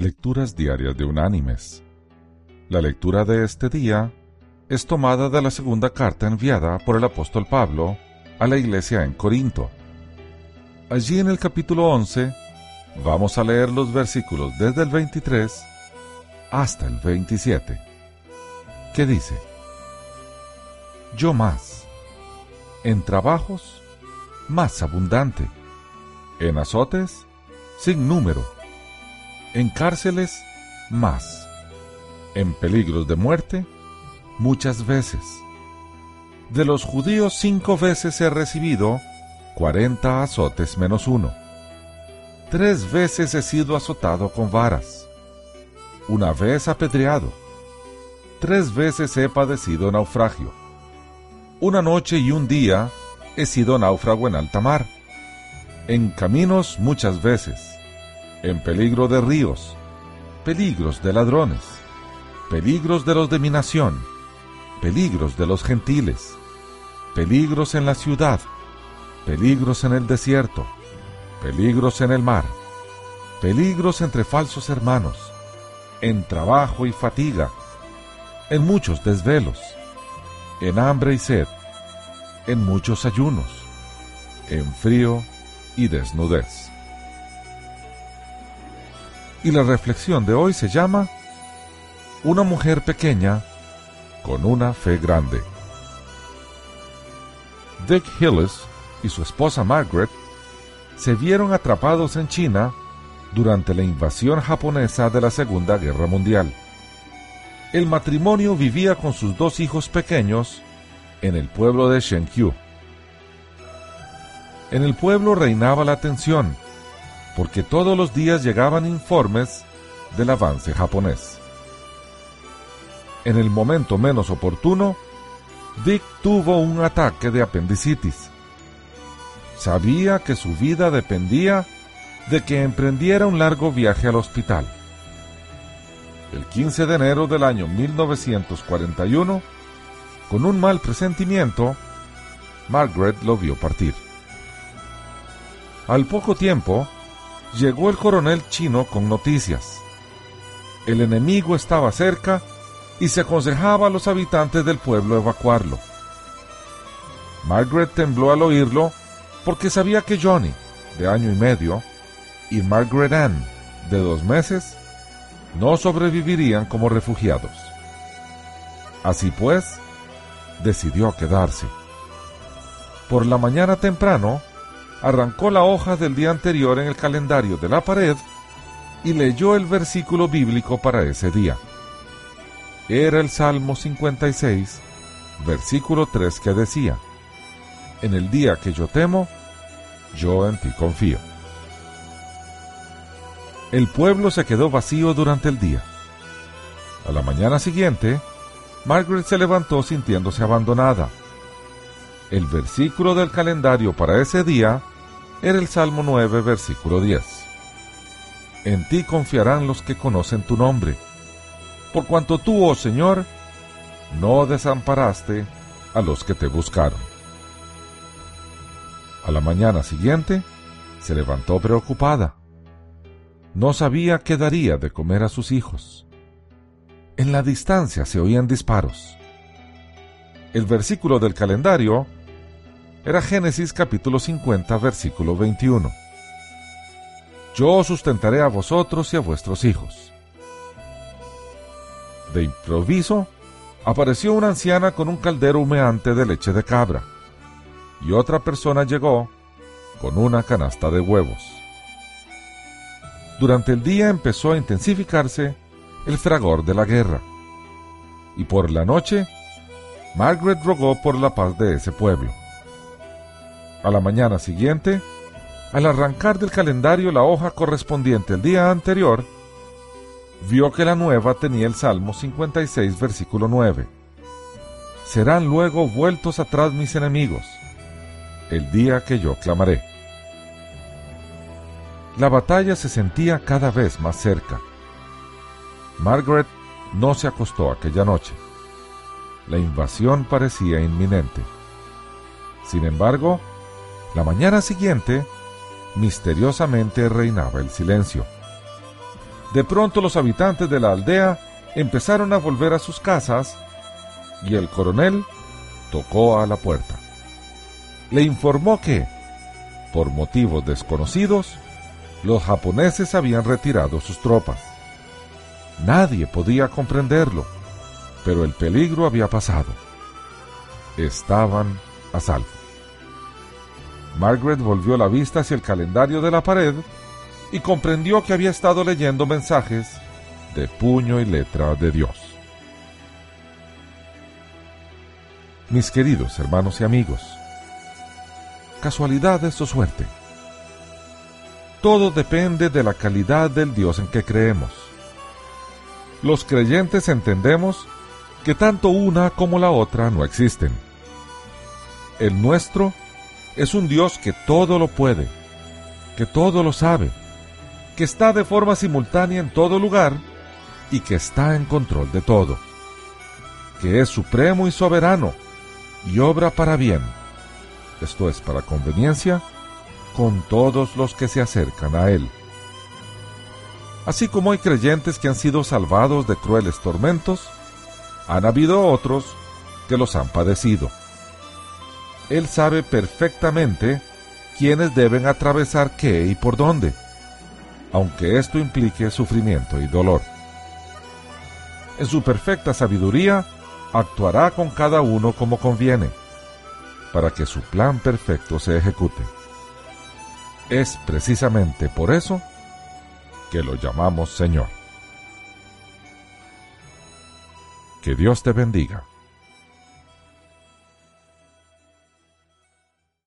Lecturas Diarias de Unánimes. La lectura de este día es tomada de la segunda carta enviada por el apóstol Pablo a la iglesia en Corinto. Allí en el capítulo 11 vamos a leer los versículos desde el 23 hasta el 27, que dice, Yo más, en trabajos, más abundante, en azotes, sin número, en cárceles, más. En peligros de muerte, muchas veces. De los judíos cinco veces he recibido cuarenta azotes menos uno. Tres veces he sido azotado con varas. Una vez apedreado. Tres veces he padecido naufragio. Una noche y un día he sido náufrago en alta mar. En caminos muchas veces en peligro de ríos, peligros de ladrones, peligros de los de mi nación, peligros de los gentiles, peligros en la ciudad, peligros en el desierto, peligros en el mar, peligros entre falsos hermanos, en trabajo y fatiga, en muchos desvelos, en hambre y sed, en muchos ayunos, en frío y desnudez. Y la reflexión de hoy se llama Una mujer pequeña con una fe grande. Dick Hillis y su esposa Margaret se vieron atrapados en China durante la invasión japonesa de la Segunda Guerra Mundial. El matrimonio vivía con sus dos hijos pequeños en el pueblo de Shenkyu. En el pueblo reinaba la tensión porque todos los días llegaban informes del avance japonés. En el momento menos oportuno, Dick tuvo un ataque de apendicitis. Sabía que su vida dependía de que emprendiera un largo viaje al hospital. El 15 de enero del año 1941, con un mal presentimiento, Margaret lo vio partir. Al poco tiempo, llegó el coronel chino con noticias. El enemigo estaba cerca y se aconsejaba a los habitantes del pueblo evacuarlo. Margaret tembló al oírlo porque sabía que Johnny, de año y medio, y Margaret Ann, de dos meses, no sobrevivirían como refugiados. Así pues, decidió quedarse. Por la mañana temprano, arrancó la hoja del día anterior en el calendario de la pared y leyó el versículo bíblico para ese día. Era el Salmo 56, versículo 3 que decía, En el día que yo temo, yo en ti confío. El pueblo se quedó vacío durante el día. A la mañana siguiente, Margaret se levantó sintiéndose abandonada el versículo del calendario para ese día era el Salmo 9, versículo 10. En ti confiarán los que conocen tu nombre, por cuanto tú, oh Señor, no desamparaste a los que te buscaron. A la mañana siguiente, se levantó preocupada. No sabía qué daría de comer a sus hijos. En la distancia se oían disparos. El versículo del calendario era Génesis capítulo 50, versículo 21. Yo sustentaré a vosotros y a vuestros hijos. De improviso, apareció una anciana con un caldero humeante de leche de cabra, y otra persona llegó con una canasta de huevos. Durante el día empezó a intensificarse el fragor de la guerra, y por la noche, Margaret rogó por la paz de ese pueblo. A la mañana siguiente, al arrancar del calendario la hoja correspondiente al día anterior, vio que la nueva tenía el Salmo 56, versículo 9. Serán luego vueltos atrás mis enemigos, el día que yo clamaré. La batalla se sentía cada vez más cerca. Margaret no se acostó aquella noche. La invasión parecía inminente. Sin embargo, la mañana siguiente, misteriosamente reinaba el silencio. De pronto los habitantes de la aldea empezaron a volver a sus casas y el coronel tocó a la puerta. Le informó que, por motivos desconocidos, los japoneses habían retirado sus tropas. Nadie podía comprenderlo, pero el peligro había pasado. Estaban a salvo. Margaret volvió la vista hacia el calendario de la pared y comprendió que había estado leyendo mensajes de puño y letra de Dios. Mis queridos hermanos y amigos, casualidades o suerte. Todo depende de la calidad del Dios en que creemos. Los creyentes entendemos que tanto una como la otra no existen. El nuestro es un Dios que todo lo puede, que todo lo sabe, que está de forma simultánea en todo lugar y que está en control de todo, que es supremo y soberano y obra para bien, esto es para conveniencia, con todos los que se acercan a Él. Así como hay creyentes que han sido salvados de crueles tormentos, han habido otros que los han padecido. Él sabe perfectamente quiénes deben atravesar qué y por dónde, aunque esto implique sufrimiento y dolor. En su perfecta sabiduría, actuará con cada uno como conviene, para que su plan perfecto se ejecute. Es precisamente por eso que lo llamamos Señor. Que Dios te bendiga.